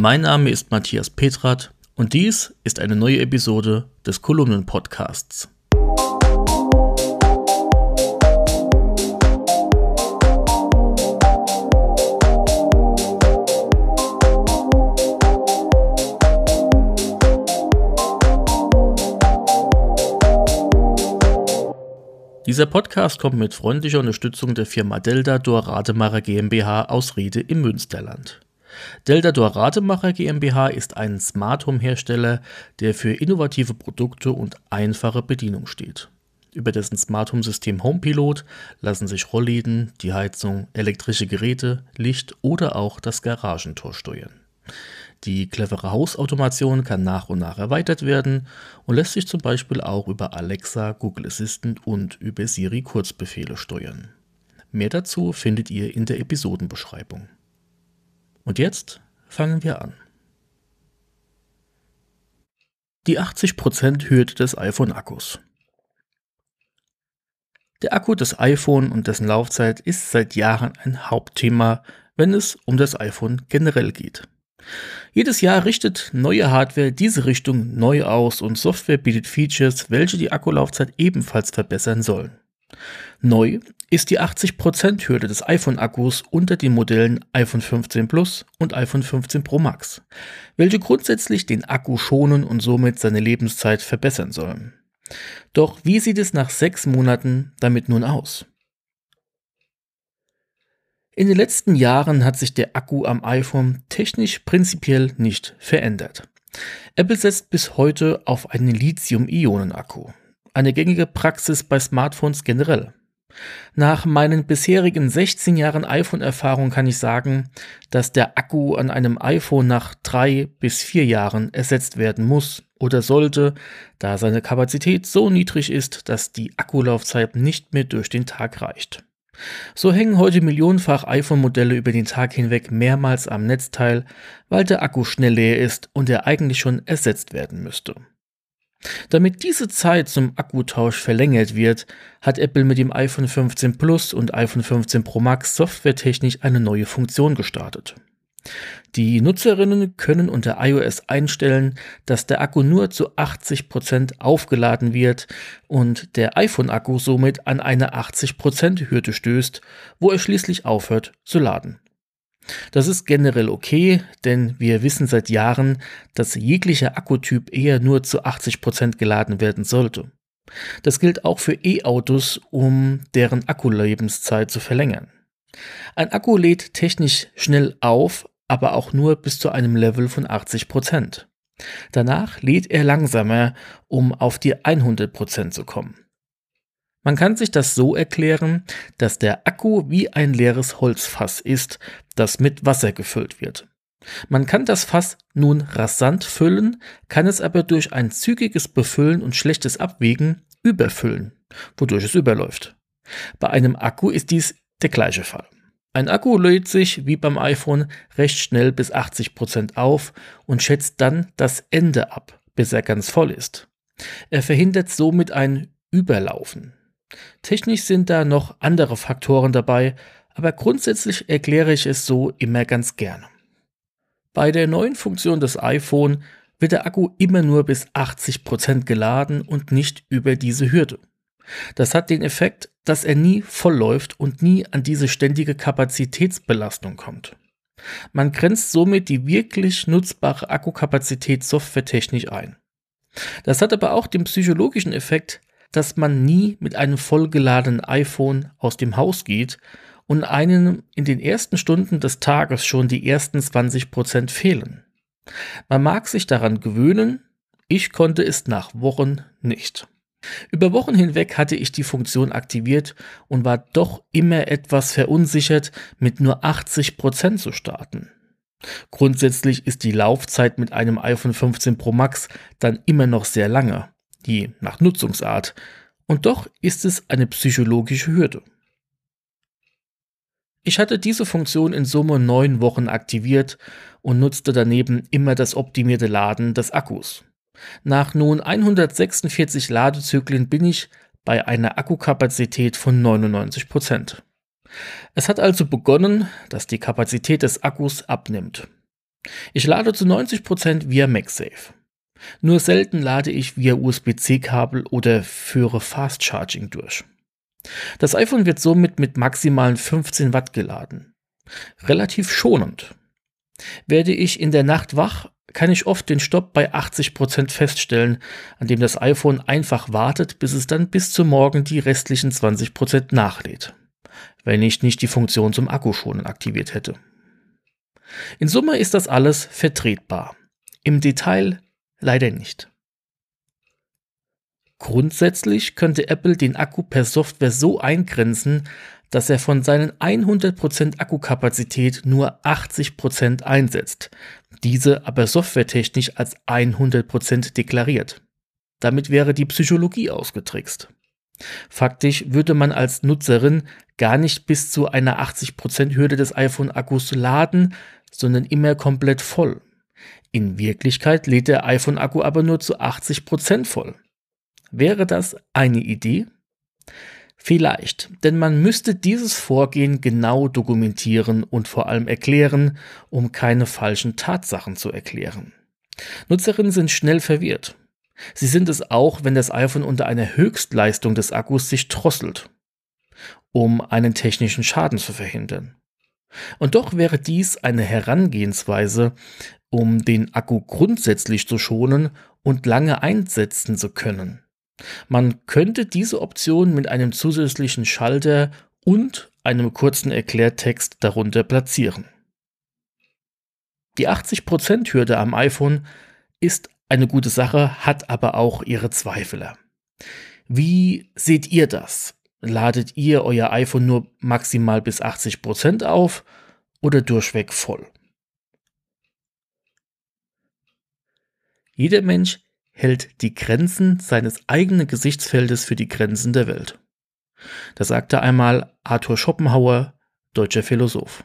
Mein Name ist Matthias Petrat und dies ist eine neue Episode des Kolumnen-Podcasts. Dieser Podcast kommt mit freundlicher Unterstützung der Firma Delta Dor Rademacher GmbH aus Riede im Münsterland. Delta Dor Rademacher GmbH ist ein Smart Home Hersteller, der für innovative Produkte und einfache Bedienung steht. Über dessen Smart Home System HomePilot lassen sich Rollläden, die Heizung, elektrische Geräte, Licht oder auch das Garagentor steuern. Die clevere Hausautomation kann nach und nach erweitert werden und lässt sich zum Beispiel auch über Alexa, Google Assistant und über Siri Kurzbefehle steuern. Mehr dazu findet ihr in der Episodenbeschreibung. Und jetzt fangen wir an. Die 80% Hürde des iPhone-Akkus. Der Akku des iPhone und dessen Laufzeit ist seit Jahren ein Hauptthema, wenn es um das iPhone generell geht. Jedes Jahr richtet neue Hardware diese Richtung neu aus und Software bietet Features, welche die Akkulaufzeit ebenfalls verbessern sollen. Neu ist die 80% Hürde des iPhone-Akkus unter den Modellen iPhone 15 Plus und iPhone 15 Pro Max, welche grundsätzlich den Akku schonen und somit seine Lebenszeit verbessern sollen. Doch wie sieht es nach sechs Monaten damit nun aus? In den letzten Jahren hat sich der Akku am iPhone technisch prinzipiell nicht verändert. Apple setzt bis heute auf einen Lithium-Ionen-Akku. Eine gängige Praxis bei Smartphones generell. Nach meinen bisherigen 16 Jahren iPhone-Erfahrung kann ich sagen, dass der Akku an einem iPhone nach drei bis vier Jahren ersetzt werden muss oder sollte, da seine Kapazität so niedrig ist, dass die Akkulaufzeit nicht mehr durch den Tag reicht. So hängen heute millionenfach iPhone-Modelle über den Tag hinweg mehrmals am Netzteil, weil der Akku schnell leer ist und er eigentlich schon ersetzt werden müsste. Damit diese Zeit zum Akkutausch verlängert wird, hat Apple mit dem iPhone 15 Plus und iPhone 15 Pro Max softwaretechnisch eine neue Funktion gestartet. Die Nutzerinnen können unter iOS einstellen, dass der Akku nur zu 80% aufgeladen wird und der iPhone-Akku somit an eine 80% Hürde stößt, wo er schließlich aufhört zu laden. Das ist generell okay, denn wir wissen seit Jahren, dass jeglicher Akkutyp eher nur zu 80% geladen werden sollte. Das gilt auch für E-Autos, um deren Akkulebenszeit zu verlängern. Ein Akku lädt technisch schnell auf, aber auch nur bis zu einem Level von 80 Prozent. Danach lädt er langsamer, um auf die 100 Prozent zu kommen. Man kann sich das so erklären, dass der Akku wie ein leeres Holzfass ist, das mit Wasser gefüllt wird. Man kann das Fass nun rasant füllen, kann es aber durch ein zügiges Befüllen und schlechtes Abwägen überfüllen, wodurch es überläuft. Bei einem Akku ist dies der gleiche Fall. Ein Akku lädt sich, wie beim iPhone, recht schnell bis 80% auf und schätzt dann das Ende ab, bis er ganz voll ist. Er verhindert somit ein Überlaufen. Technisch sind da noch andere Faktoren dabei, aber grundsätzlich erkläre ich es so immer ganz gerne. Bei der neuen Funktion des iPhone wird der Akku immer nur bis 80% geladen und nicht über diese Hürde. Das hat den Effekt, dass er nie voll läuft und nie an diese ständige Kapazitätsbelastung kommt. Man grenzt somit die wirklich nutzbare Akkukapazität softwaretechnisch ein. Das hat aber auch den psychologischen Effekt, dass man nie mit einem vollgeladenen iPhone aus dem Haus geht und einem in den ersten Stunden des Tages schon die ersten 20% fehlen. Man mag sich daran gewöhnen, ich konnte es nach Wochen nicht. Über Wochen hinweg hatte ich die Funktion aktiviert und war doch immer etwas verunsichert, mit nur 80% zu starten. Grundsätzlich ist die Laufzeit mit einem iPhone 15 Pro Max dann immer noch sehr lange, je nach Nutzungsart, und doch ist es eine psychologische Hürde. Ich hatte diese Funktion in Summe neun Wochen aktiviert und nutzte daneben immer das optimierte Laden des Akkus. Nach nun 146 Ladezyklen bin ich bei einer Akkukapazität von 99 Prozent. Es hat also begonnen, dass die Kapazität des Akkus abnimmt. Ich lade zu 90% via MagSafe. Nur selten lade ich via USB-C-Kabel oder führe Fast Charging durch. Das iPhone wird somit mit maximalen 15 Watt geladen. Relativ schonend. Werde ich in der Nacht wach, kann ich oft den Stopp bei 80% feststellen, an dem das iPhone einfach wartet, bis es dann bis zum Morgen die restlichen 20% nachlädt, wenn ich nicht die Funktion zum Akkuschonen aktiviert hätte. In Summe ist das alles vertretbar. Im Detail leider nicht. Grundsätzlich könnte Apple den Akku per Software so eingrenzen, dass er von seinen 100% Akkukapazität nur 80% einsetzt, diese aber softwaretechnisch als 100% deklariert. Damit wäre die Psychologie ausgetrickst. Faktisch würde man als Nutzerin gar nicht bis zu einer 80% Hürde des iPhone-Akkus laden, sondern immer komplett voll. In Wirklichkeit lädt der iPhone-Akku aber nur zu 80% voll. Wäre das eine Idee? Vielleicht, denn man müsste dieses Vorgehen genau dokumentieren und vor allem erklären, um keine falschen Tatsachen zu erklären. Nutzerinnen sind schnell verwirrt. Sie sind es auch, wenn das iPhone unter einer Höchstleistung des Akkus sich drosselt, um einen technischen Schaden zu verhindern. Und doch wäre dies eine Herangehensweise, um den Akku grundsätzlich zu schonen und lange einsetzen zu können. Man könnte diese Option mit einem zusätzlichen Schalter und einem kurzen Erklärtext darunter platzieren. Die 80%-Hürde am iPhone ist eine gute Sache, hat aber auch ihre Zweifler. Wie seht ihr das? Ladet ihr euer iPhone nur maximal bis 80% auf oder durchweg voll? Jeder Mensch hält die Grenzen seines eigenen Gesichtsfeldes für die Grenzen der Welt. Das sagte einmal Arthur Schopenhauer, deutscher Philosoph.